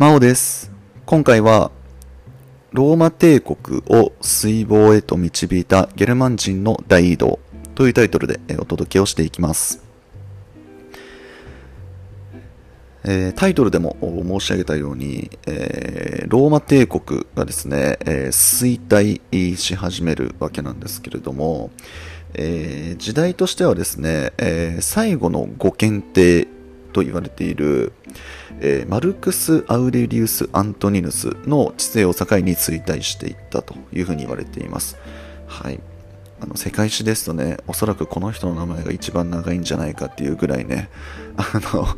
マオです。今回は、ローマ帝国を水防へと導いたゲルマン人の大移動というタイトルでお届けをしていきます。えータイトルでも申し上げたように、えーローマ帝国がですね、えー衰退し始めるわけなんですけれども、え時代としてはですね、え最後のご検定と言われている、えーマルクス・アウレリウス・アントニヌスの治世を境に衰退していったというふうに言われています。はい。あの世界史ですとね、おそらくこの人の名前が一番長いんじゃないかっていうぐらいね、あの、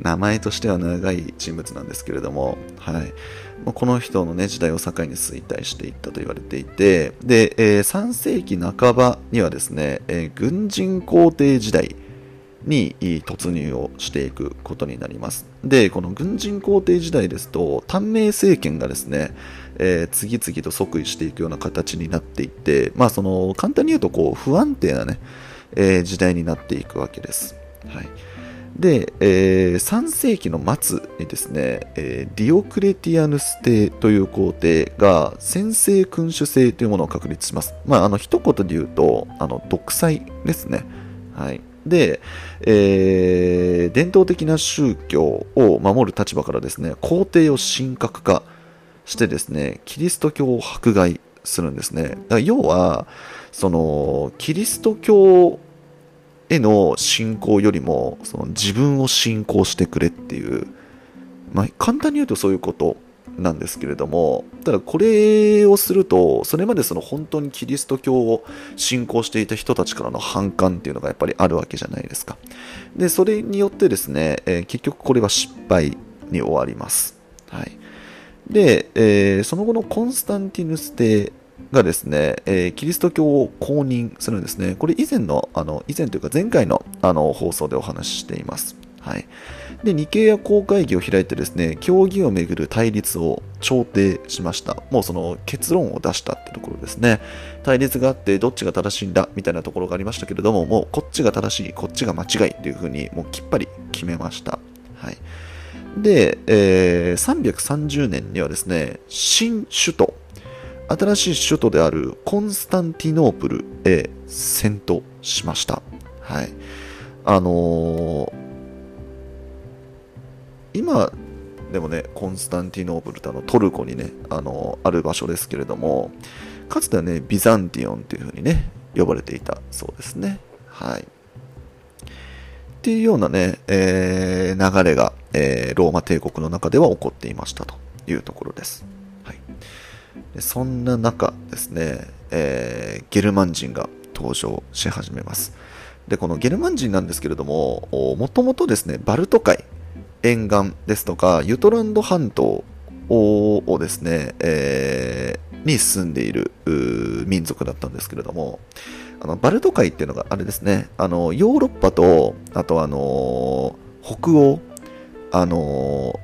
名前としては長い人物なんですけれども、はい。この人のね、時代を境に衰退していったと言われていて、で、えー3世紀半ばにはですね、えー軍人皇帝時代に突入をしていくことになります。で、この軍人皇帝時代ですと、短命政権がですね、えー次々と即位していくような形になっていって、まあその、簡単に言うとこう、不安定なね、えー時代になっていくわけです。はい。で、えー3世紀の末にですね、えディオクレティアヌス帝という皇帝が先制君主制というものを確立します。まあ、あの、一言で言うと、あの、独裁ですね。はい。で、えー伝統的な宗教を守る立場からですね、皇帝を神格化してですね、キリスト教を迫害するんですね。だ要は、その、キリスト教への信仰よりも、その自分を信仰してくれっていう、まあ、簡単に言うとそういうことなんですけれども、ただこれをすると、それまでその本当にキリスト教を信仰していた人たちからの反感っていうのがやっぱりあるわけじゃないですか。で、それによってですね、えー結局これは失敗に終わります。はい。で、えーその後のコンスタンティヌス帝がですね、えーキリスト教を公認するんですね。これ以前の、あの、以前というか前回のあの放送でお話ししています。はい。で、ニケイア公会議を開いてですね、教義をめぐる対立を調停しました。もうその結論を出したってところですね。対立があってどっちが正しいんだみたいなところがありましたけれども、もうこっちが正しい、こっちが間違いというふうにもうきっぱり決めました。はい。で、えー330年にはですね、新首都、新しい首都であるコンスタンティノープルへ遷都しました。はい。あのー今でもね、コンスタンティノープルってあのトルコにね、あのある場所ですけれども、かつてはね、ビザンティオンというふうにね、呼ばれていたそうですね。はい。っていうようなね、えー流れが、えーローマ帝国の中では起こっていましたというところです。はい。でそんな中ですね、えーゲルマン人が登場し始めます。で、このゲルマン人なんですけれども、もともとですね、バルト海沿岸ですとか、ユトランド半島をですね、えーに住んでいる民族だったんですけれども、あのバルト海っていうのがあれですね、あのヨーロッパと、あとあの北欧、あの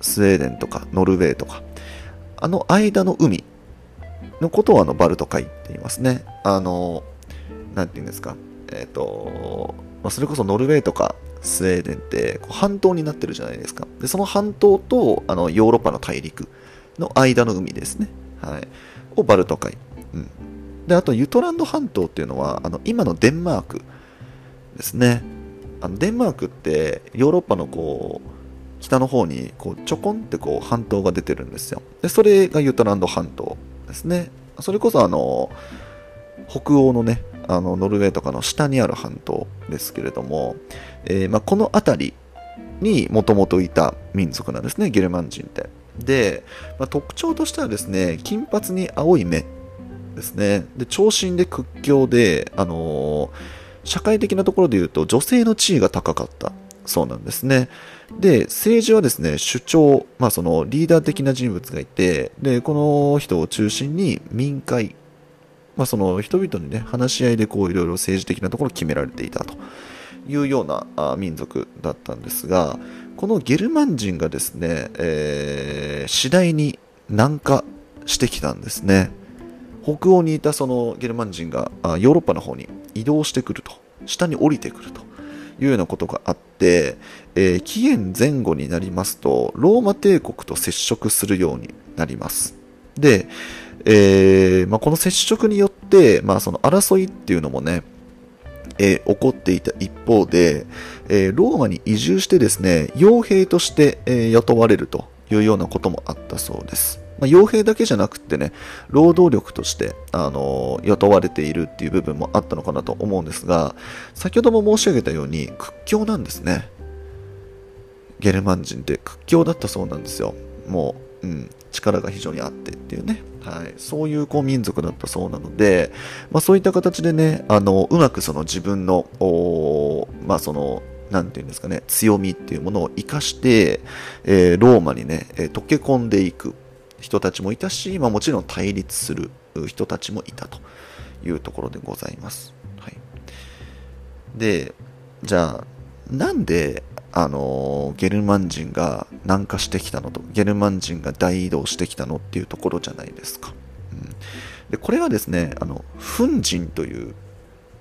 スウェーデンとかノルウェーとか、あの間の海のことをあのバルト海って言いますね。あの、なんて言うんですか、えっ、と、まあ、それこそノルウェーとかスウェーデンって半島になってるじゃないですか。で、その半島とあのヨーロッパの大陸の間の海ですね。はい。をバルト海。うん。で、あとユトランド半島っていうのは、あの今のデンマークですね。あのデンマークってヨーロッパのこう北の方にこうちょこんってこう半島が出てるんですよ。で、それがユトランド半島ですね。それこそあの北欧のね、あのノルウェーとかの下にある半島ですけれども、えーまあ、この辺りにもともといた民族なんですね、ゲルマン人って。で、まあ、特徴としてはですね、金髪に青い目ですね。で、長身で屈強で、あのー社会的なところで言うと女性の地位が高かったそうなんですね。で、政治はですね、首長、まあそのリーダー的な人物がいて、で、この人を中心に民会、まあその人々にね、話し合いでこういろいろ政治的なところを決められていたというような民族だったんですが、このゲルマン人がですね、えー次第に南下してきたんですね。北欧にいたそのゲルマン人がヨーロッパの方に移動してくると、下に降りてくるというようなことがあって、えー、紀元前後になりますと、ローマ帝国と接触するようになります。で、えー、まあ、この接触によって、まあ、その争いっていうのもね、えー、起こっていた一方で、えー、ローマに移住してですね、傭兵として、えー、雇われるというようなこともあったそうです。まあ、傭兵だけじゃなくてね、労働力として、あの雇われているっていう部分もあったのかなと思うんですが、先ほども申し上げたように屈強なんですね。ゲルマン人って屈強だったそうなんですよ。もう、うん、力が非常にあってっていうね。はい、そういうこう民族だったそうなので、まあ、そういった形でね、あのうまくその自分の、まあ、そのなんていうんですかね、強みっていうものを生かして、えー、ローマにね、えー、溶け込んでいく人たちもいたし、まあ、もちろん対立する人たちもいたというところでございます。はい、で、じゃあ、なんで、あのゲルマン人が南下してきたのと、ゲルマン人が大移動してきたのっていうところじゃないですか。うん、でこれはですね、あの、フン人という、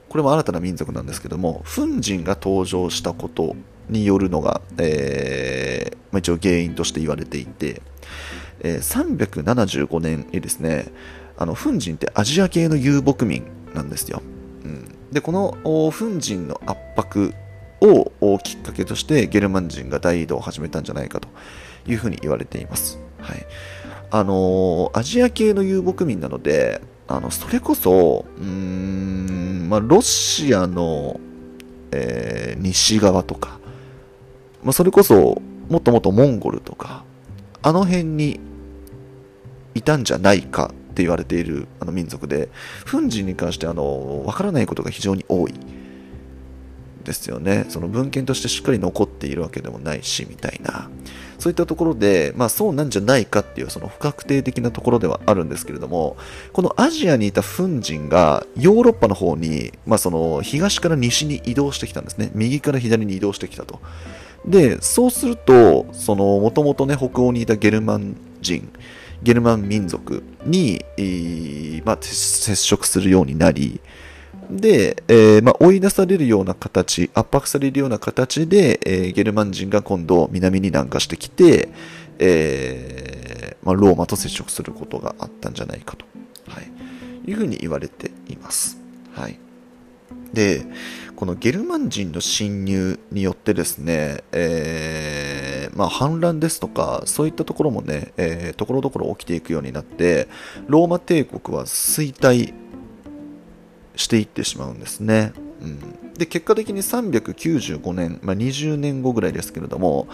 これも新たな民族なんですけども、フン人が登場したことによるのが、えー、まあ、一応原因として言われていて、えー、375年にですね、あの、フン人ってアジア系の遊牧民なんですよ。うん、で、このフン人の圧迫をきっかけとしてゲルマン人が大移動を始めたんじゃないかというふうに言われています。はい。あのー、アジア系の遊牧民なので、あの、それこそ、うん、まあ、ロシアの、えー、西側とか、まあ、それこそ、もっともっとモンゴルとか、あの辺にいたんじゃないかって言われているあの民族で、フン人に関してあの、わからないことが非常に多い。ですよね。その文献としてしっかり残っているわけでもないし、みたいな。そういったところで、まあそうなんじゃないかっていうその不確定的なところではあるんですけれども、このアジアにいたフン人がヨーロッパの方に、まあその東から西に移動してきたんですね。右から左に移動してきたと。で、そうすると、その、もともとね、北欧にいたゲルマン人、ゲルマン民族に、まあ、接触するようになり、で、えー、まあ、追い出されるような形、圧迫されるような形で、えー、ゲルマン人が今度南に南下してきて、えー、まあ、ローマと接触することがあったんじゃないかと、はい、いうふうに言われています。はい。で、このゲルマン人の侵入によってですね、えー、まあ、反乱ですとか、そういったところもね、え、ところどころ起きていくようになって、ローマ帝国は衰退していってしまうんですね。うん、で結果的に395年、まあ、20年後ぐらいですけれども、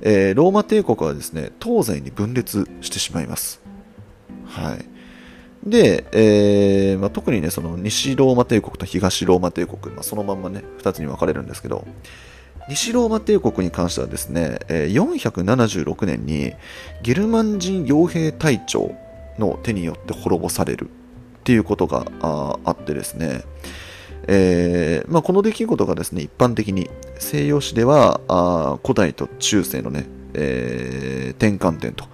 えー、ローマ帝国はですね東西に分裂してしまいます。はい、で、えーまあ、特にねその西ローマ帝国と東ローマ帝国、まあ、そのまんまね2つに分かれるんですけど西ローマ帝国に関してはですね、え、476年にゲルマン人傭兵隊長の手によって滅ぼされるっていうことがあってですね、えーまあ、この出来事がですね一般的に西洋史ではあ古代と中世のね、えー、転換点と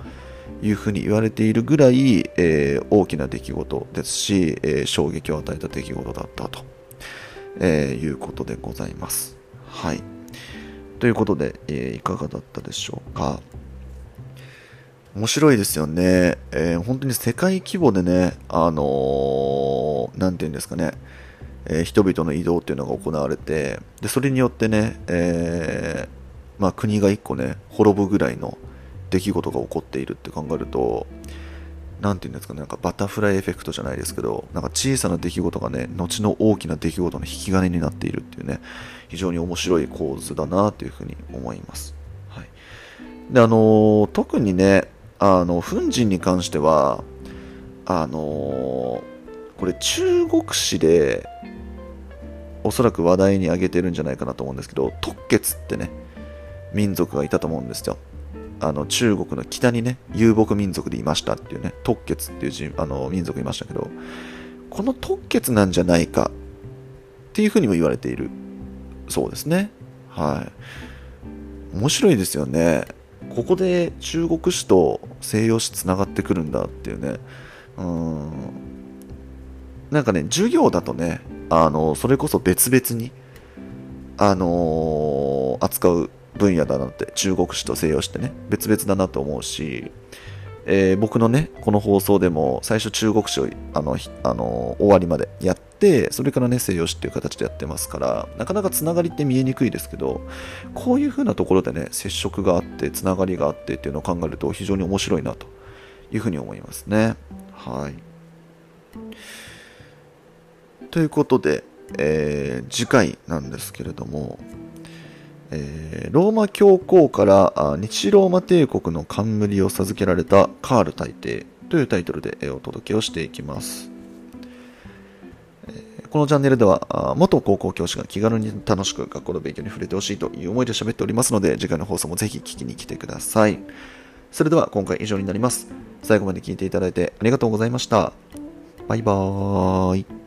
いうふうに言われているぐらい、えー、大きな出来事ですし、え、衝撃を与えた出来事だったと、え、いうことでございます。はい。ということで、え、いかがだったでしょうか。面白いですよね。えー、本当に世界規模でね、あのー、なんていうんですかね、えー、人々の移動っていうのが行われて、で、それによってね、えー、まあ国が一個ね、滅ぶぐらいの出来事が起こっているって考えると、なんていうんですかね、なんかバタフライエフェクトじゃないですけど、なんか小さな出来事がね、後の大きな出来事の引き金になっているっていうね、非常に面白い構図だなというふうに思います。はい。で、あのー、特にね、あの、粉塵に関しては、あの、これ中国史で、おそらく話題に挙げてるんじゃないかなと思うんですけど、特決ってね、民族がいたと思うんですよ。あの中国の北にね、遊牧民族でいましたっていうね、特決っていうあの民族いましたけど、この特決なんじゃないかっていうふうにも言われているそうですね。はい。面白いですよね。ここで中国史と西洋史つながってくるんだっていうね。うん。なんかね授業だとねあのそれこそ別々にあのー、扱う分野だなって中国史と西洋史ってね別々だなと思うし、えー、僕のねこの放送でも最初中国史をあのあの終わりまでやってそれからね西洋史っていう形でやってますからなかなかつながりって見えにくいですけどこういう風なところでね接触があってつながりがあってっていうのを考えると非常に面白いなというふうに思いますねはいということで、えー、次回なんですけれどもえー、ローマ教皇から日ローマ帝国の冠を授けられたカール大帝というタイトルでお届けをしていきます。このチャンネルでは元高校教師が気軽に楽しく学校の勉強に触れてほしいという思いで喋っておりますので次回の放送もぜひ聞きに来てください。それでは今回以上になります。最後まで聞いていただいてありがとうございました。バイバーイ。